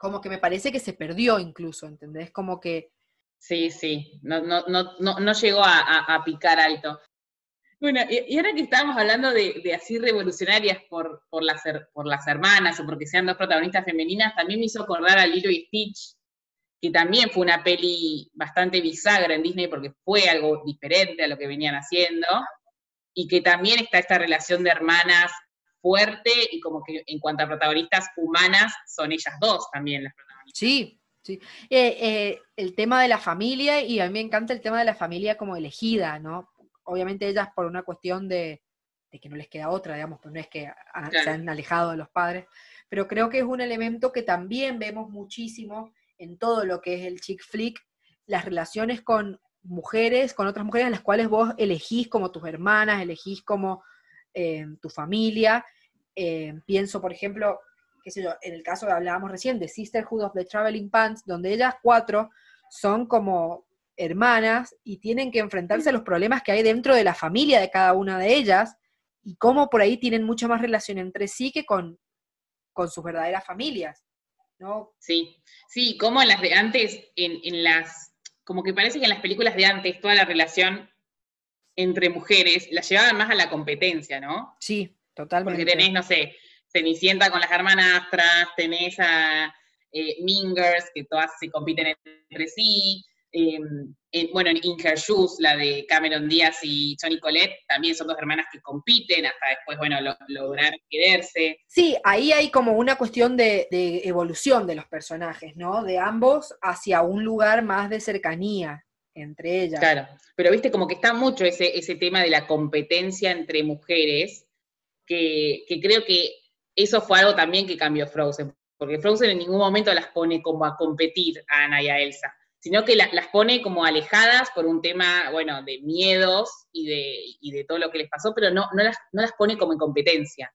como que me parece que se perdió incluso, ¿entendés? Como que... Sí, sí, no, no, no, no, llegó a, picar alto. Bueno, y, ahora que estábamos hablando de, así revolucionarias por, por, las, por las hermanas o porque sean dos protagonistas femeninas, también me hizo acordar a Lilo y Stitch, que también fue una peli bastante bisagra en Disney porque fue algo diferente a lo que venían haciendo, y que también está esta relación de hermanas fuerte y como que en cuanto a protagonistas humanas, son ellas dos también las protagonistas. Sí, sí. Eh, eh, el tema de la familia, y a mí me encanta el tema de la familia como elegida, ¿no? Obviamente ellas por una cuestión de, que no les queda otra, digamos, pero no es que se han alejado de los padres, pero creo que es un elemento que también vemos muchísimo en todo lo que es el chick flick, las relaciones con mujeres, con otras mujeres a las cuales vos elegís como tus hermanas, elegís como eh, tu familia. Eh, pienso, por ejemplo, qué sé yo, en el caso que hablábamos recién de Sisterhood of the Traveling Pants, donde ellas cuatro son como hermanas y tienen que enfrentarse a los problemas que hay dentro de la familia de cada una de ellas y cómo por ahí tienen mucha más relación entre sí que con, con sus verdaderas familias. ¿no? Sí, sí, como en las de antes, en, en las, como que parece que en las películas de antes toda la relación entre mujeres la llevaban más a la competencia, ¿no? Sí, totalmente. Porque tenés, no sé, Cenicienta con las hermanastras, tenés a eh, Mingers, que todas se compiten entre sí. Em, bueno, en In Her Shoes, la de Cameron Díaz y Johnny Colette, también son dos hermanas que compiten, hasta después, bueno, lograr quererse. Sí, ahí hay como una cuestión de, de, evolución de los personajes, ¿no? De ambos hacia un lugar más de cercanía entre ellas. Claro, pero viste como que está mucho ese, ese tema de la competencia entre mujeres, que, creo que eso fue algo también que cambió Frozen, porque Frozen en ningún momento las pone como a competir a Ana y a Elsa, sino que las pone como alejadas por un tema, bueno, de miedos y de, de todo lo que les pasó, pero no, no, las, no las pone como en competencia.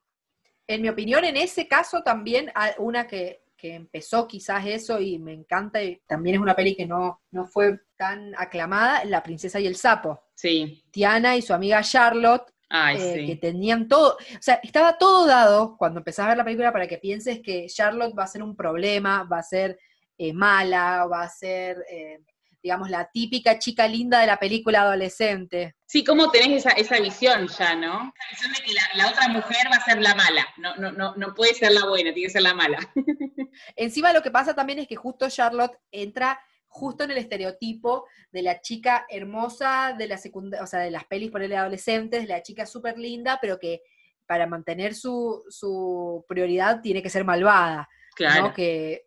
En mi opinión, en ese caso también una que empezó quizás eso y me encanta, y también es una peli que no, no fue tan aclamada, La princesa y el sapo. Sí. Tiana y su amiga Charlotte, eh, que tenían todo, o sea, estaba todo dado cuando empezás a ver la película para que pienses que Charlotte va a ser un problema, va a ser eh, mala, va a ser eh, digamos, la típica chica linda de la película adolescente. Sí, ¿cómo tenés esa, esa visión ya, no? La visión de que la, otra mujer va a ser la mala, no, no, no, no puede ser la buena, tiene que ser la mala. [LAUGHS] Encima lo que pasa también es que justo Charlotte entra justo en el estereotipo de la chica hermosa de la secundaria, o sea, de las pelis por el adolescentes, la chica súper linda, pero que para mantener su, su, prioridad tiene que ser malvada. Claro. ¿no? Que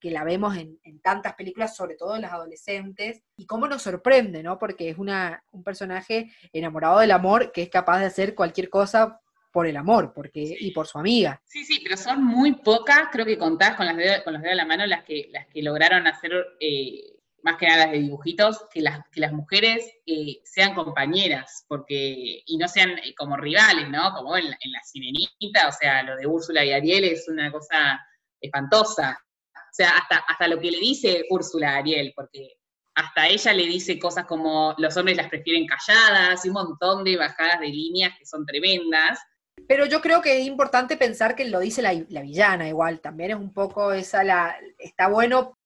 que la vemos en, tantas películas, sobre todo en las adolescentes, y cómo nos sorprende, ¿no? Porque es una, un personaje enamorado del amor que es capaz de hacer cualquier cosa por el amor porque, y por su amiga. Sí, sí, pero son muy pocas, creo que contás con, las dedos, con los dedos de la mano, las que, las que lograron hacer, eh, más que nada las de dibujitos, que las, que las mujeres eh, sean compañeras, porque, y no sean eh, como rivales, ¿no? Como en, en La Sirenita, o sea, lo de Úrsula y Ariel es una cosa espantosa. O sea, hasta, hasta lo que le dice Úrsula a Ariel, porque hasta ella le dice cosas como los hombres las prefieren calladas y un montón de bajadas de líneas que son tremendas. Pero yo creo que es importante pensar que lo dice la, villana igual, también es un poco esa la, está bueno.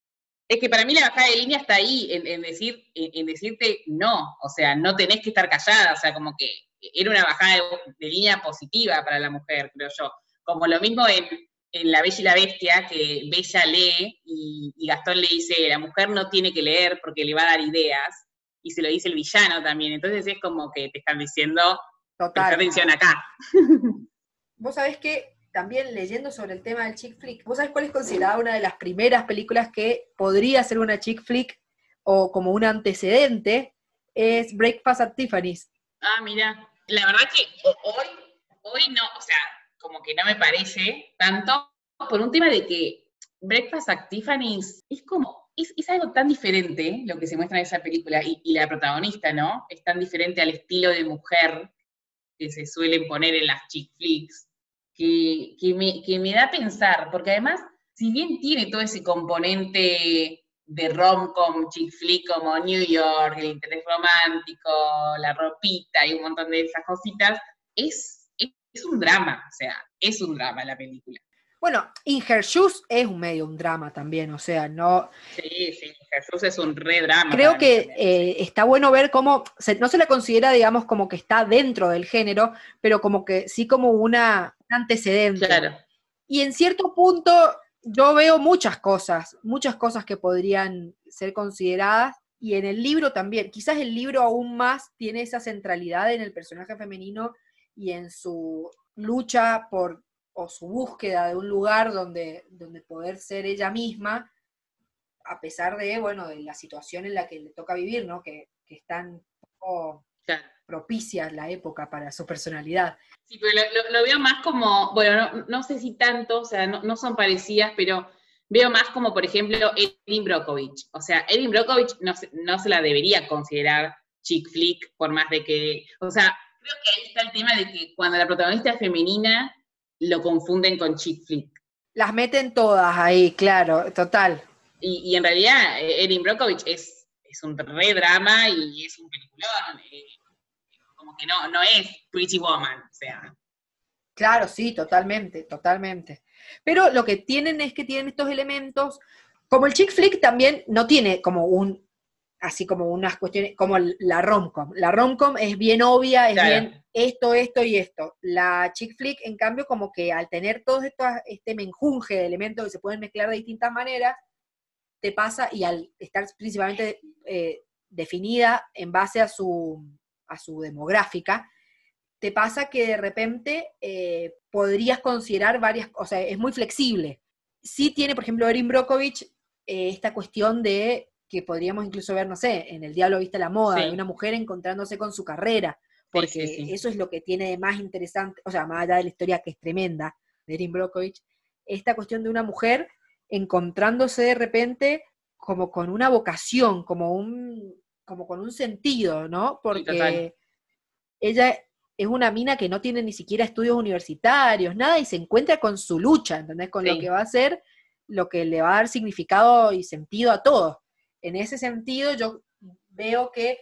Es que para mí la bajada de línea está ahí, en, decir, en, decirte no, o sea, no tenés que estar callada, o sea, como que era una bajada de línea positiva para la mujer, creo yo. Como lo mismo en, en La Bella y la Bestia, que Bella lee y, Gastón le dice, la mujer no tiene que leer porque le va a dar ideas, y se lo dice el villano también, entonces es como que te están diciendo, Total. atención acá. [LAUGHS] Vos sabés que también leyendo sobre el tema del chick flick, ¿vos sabés cuál es considerada una de las primeras películas que podría ser una chick flick o como un antecedente? Es Breakfast at Tiffany's. Ah, mira, la verdad que hoy, hoy no, o sea, como que no me parece tanto, por un tema de que Breakfast at Tiffany's es como, es, algo tan diferente lo que se muestra en esa película, y, la protagonista, ¿no? Es tan diferente al estilo de mujer que se suelen poner en las chick flicks, que, que, me, que me da a pensar, porque además, si bien tiene todo ese componente de rom-com, chick flick como New York, el interés romántico, la ropita y un montón de esas cositas, es, es, un drama, o sea, es un drama la película. Bueno, In Her Shoes es un medio un drama también, o sea, no... Sí, sí, In Her Shoes es un re drama. Creo que eh, está bueno ver cómo, no se la considera, digamos, como que está dentro del género, pero como que sí como una, un antecedente. Claro. Y en cierto punto yo veo muchas cosas, muchas cosas que podrían ser consideradas, y en el libro también, quizás el libro aún más tiene esa centralidad en el personaje femenino y en su lucha por, o su búsqueda de un lugar donde, donde poder ser ella misma, a pesar de, bueno, de la situación en la que le toca vivir, ¿no? Que, que es tan propicia la época para su personalidad. Sí, pero lo, veo más como, bueno, no, sé si tanto, o sea, no, son parecidas, pero veo más como, por ejemplo, Erin Brockovich. O sea, Erin Brockovich no, no se la debería considerar chick flick, por más de que, o sea, creo que ahí está el tema de que cuando la protagonista es femenina, lo confunden con chick flick. Las meten todas ahí, claro, total. Y, en realidad, Erin Brockovich es, es un re drama y es un peliculón. Eh, que no, no es Pretty Woman, o sea. Claro, sí, totalmente, totalmente. Pero lo que tienen es que tienen estos elementos, como el chick flick también no tiene como un, así como unas cuestiones, como la romcom. La romcom es bien obvia, es bien esto, esto y esto. La chick flick, en cambio, como que al tener todo esto, este menjunje de elementos que se pueden mezclar de distintas maneras, te pasa, y al estar principalmente eh, definida en base a su, a su demográfica, te pasa que de repente eh, podrías considerar varias, o sea, es muy flexible. Sí tiene, por ejemplo, Erin Brockovich eh, esta cuestión de que podríamos incluso ver, no sé, en El Diablo Viste la Moda, de una mujer encontrándose con su carrera, porque eso es lo que tiene de más interesante, o sea, más allá de la historia que es tremenda de Erin Brockovich, esta cuestión de una mujer encontrándose de repente como con una vocación, como un, como con un sentido, ¿no? Porque ella es una mina que no tiene ni siquiera estudios universitarios, nada, y se encuentra con su lucha, ¿entendés? Con lo que va a ser, lo que le va a dar significado y sentido a todo. En ese sentido, yo veo que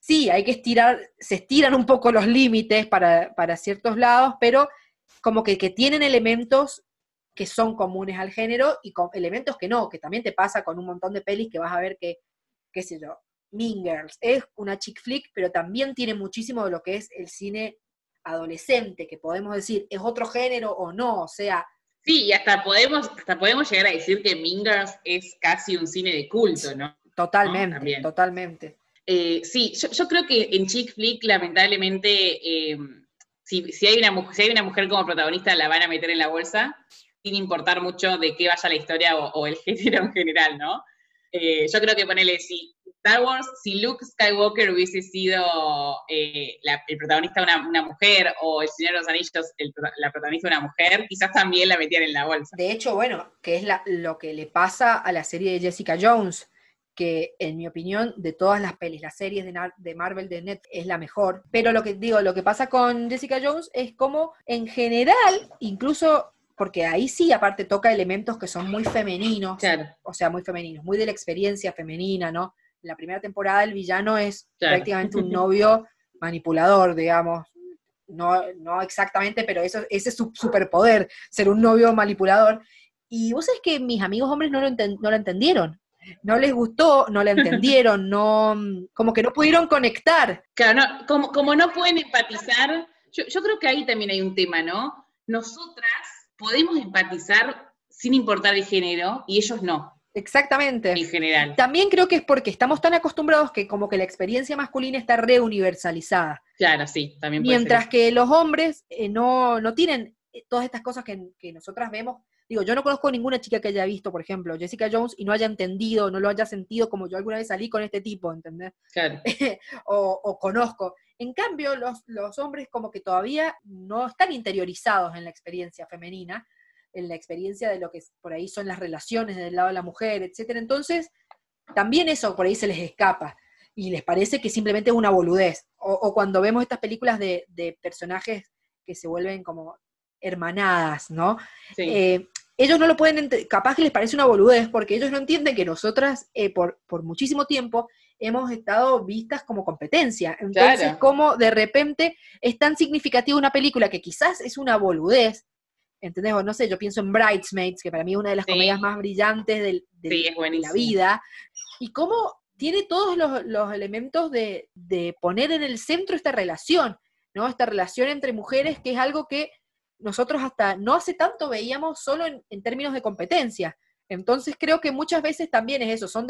sí, hay que estirar, se estiran un poco los límites para, ciertos lados, pero como que, que, tienen elementos que son comunes al género y con elementos que no, que también te pasa con un montón de pelis que vas a ver que, qué sé yo, Mean Girls. Es una chick flick, pero también tiene muchísimo de lo que es el cine adolescente, que podemos decir, es otro género o no, o sea... Sí, y hasta podemos, hasta podemos llegar a decir que Mean Girls es casi un cine de culto, ¿no? Totalmente, totalmente. Eh, sí, yo, creo que en chick flick, lamentablemente, eh, si, hay una, si hay una mujer como protagonista, la van a meter en la bolsa, sin importar mucho de qué vaya la historia o, el [LAUGHS] género en general, ¿no? Eh, yo creo que ponele, si Star Wars, si Luke Skywalker hubiese sido eh, el protagonista una, una, mujer o El Señor de los Anillos la protagonista una mujer, quizás también la metían en la bolsa. De hecho, bueno, que es lo que le pasa a la serie de Jessica Jones, que en mi opinión, de todas las pelis, las series de, de Marvel de Net es la mejor. Pero lo que digo, lo que pasa con Jessica Jones es como en general, incluso porque ahí sí, aparte, toca elementos que son muy femeninos, o sea, muy femeninos, muy de la experiencia femenina, ¿no? La primera temporada el villano es prácticamente un novio [LAUGHS] manipulador, digamos. No, no exactamente, pero eso, ese es su superpoder, ser un novio manipulador. Y vos sabés que mis amigos hombres no lo, no lo entendieron. No les gustó, no lo entendieron, [LAUGHS] no, como que no pudieron conectar. Claro, como, como no pueden empatizar, yo, yo creo que ahí también hay un tema, ¿no? Nosotras podemos empatizar sin importar el género y ellos no. Exactamente. En general. También creo que es porque estamos tan acostumbrados que como que la experiencia masculina está reuniversalizada. Claro, sí, también Mientras que los hombres eh, no, no, tienen eh, todas estas cosas que, que, nosotras vemos. Digo, yo no conozco ninguna chica que haya visto, por ejemplo, Jessica Jones y no haya entendido, no lo haya sentido como yo alguna vez salí con este tipo, ¿entendés? Claro. [LAUGHS] o, o, conozco. En cambio, los, los hombres como que todavía no están interiorizados en la experiencia femenina, en la experiencia de lo que por ahí son las relaciones del lado de la mujer, etcétera. Entonces, también eso por ahí se les escapa. y les parece que simplemente es una boludez. O, cuando vemos estas películas de, personajes que se vuelven como hermanadas, ¿no? Eh, ellos no lo pueden entender, capaz que les parece una boludez, porque ellos no entienden que nosotras eh, por, por muchísimo tiempo hemos estado vistas como competencia. Entonces, como de repente es tan significativa una película que quizás es una boludez, ¿entendés? O no sé, yo pienso en Bridesmaids, que para mí es una de las comedias más brillantes de, la vida, y cómo tiene todos los, elementos de, poner en el centro esta relación, ¿no? Esta relación entre mujeres, que es algo que nosotros hasta no hace tanto veíamos solo en, términos de competencia. Entonces creo que muchas veces también es eso, son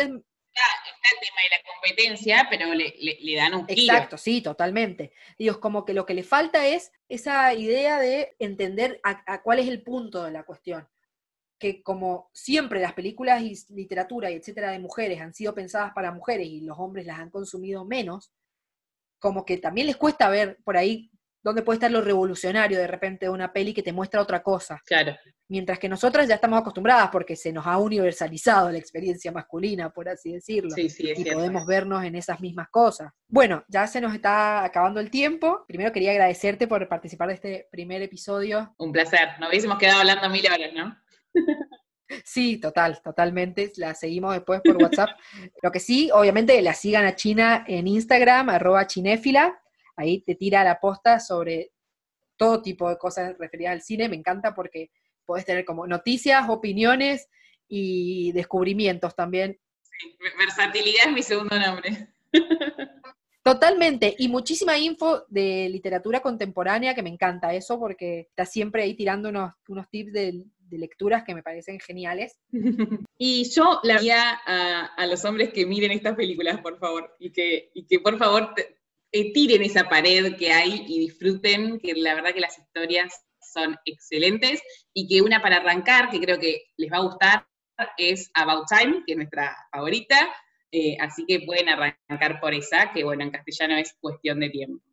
está el tema de la competencia, pero le, dan un giro. Exacto, sí, totalmente. Digo, como que lo que le falta es esa idea de entender a, cuál es el punto de la cuestión. Que como siempre las películas y literatura y etcétera de mujeres han sido pensadas para mujeres y los hombres las han consumido menos, como que también les cuesta ver por ahí dónde puede estar lo revolucionario de repente de una peli que te muestra otra cosa. Claro. Mientras que nosotras ya estamos acostumbradas porque se nos ha universalizado la experiencia masculina, por así decirlo. Sí, sí, y podemos vernos en esas mismas cosas. Bueno, ya se nos está acabando el tiempo. Primero quería agradecerte por participar de este primer episodio. Un placer. Nos hubiésemos quedado hablando mil horas, ¿no? [LAUGHS] Sí, total, totalmente. La seguimos después por WhatsApp. [LAUGHS] Lo que sí, obviamente, la sigan a China en Instagram, arroba chinéfila. Ahí te tira la posta sobre todo tipo de cosas referidas al cine. Me encanta porque podés tener como noticias, opiniones y descubrimientos también. Sí, versatilidad es mi segundo nombre. [LAUGHS] Totalmente, y muchísima info de literatura contemporánea que me encanta eso porque está siempre ahí tirando unos, unos tips de, lecturas que me parecen geniales. [LAUGHS] Y yo le haría a, los hombres que miren estas películas, por favor, y que, y que por favor tiren esa pared que hay y disfruten, que la verdad que las historias son excelentes y que una para arrancar, que creo que les va a gustar, es About Time, que es nuestra favorita, eh, así que pueden arrancar por esa, que bueno, en castellano es cuestión de tiempo.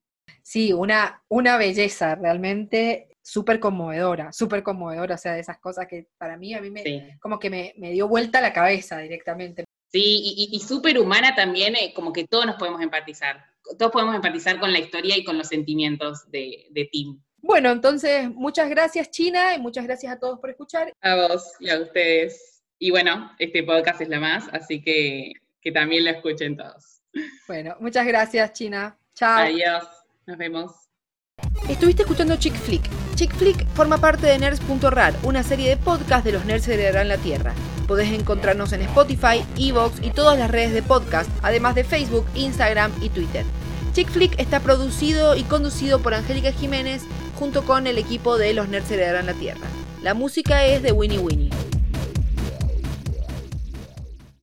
Sí, una, una belleza realmente súper conmovedora, súper conmovedora, o sea, de esas cosas que para mí, a mí me, como que me, dio vuelta la cabeza directamente. Sí, y, súper humana también, eh, como que todos nos podemos empatizar todos podemos empatizar con la historia y con los sentimientos de, Tim. Bueno, entonces, muchas gracias China y muchas gracias a todos por escuchar. A vos y a ustedes. Y bueno, este podcast es la más, así que que también lo escuchen todos. Bueno, muchas gracias China. Chao. Adiós. Nos vemos. Estuviste escuchando Chick Flick. Chick Flick forma parte de Nerds.rar, una serie de podcasts de los nerds heredarán la Tierra. Podés encontrarnos en Spotify, Evox y todas las redes de podcast, además de Facebook, Instagram y Twitter. Chick Flick está producido y conducido por Angélica Jiménez junto con el equipo de Los Nerds Heredarán la Tierra. La música es de Winnie Winnie.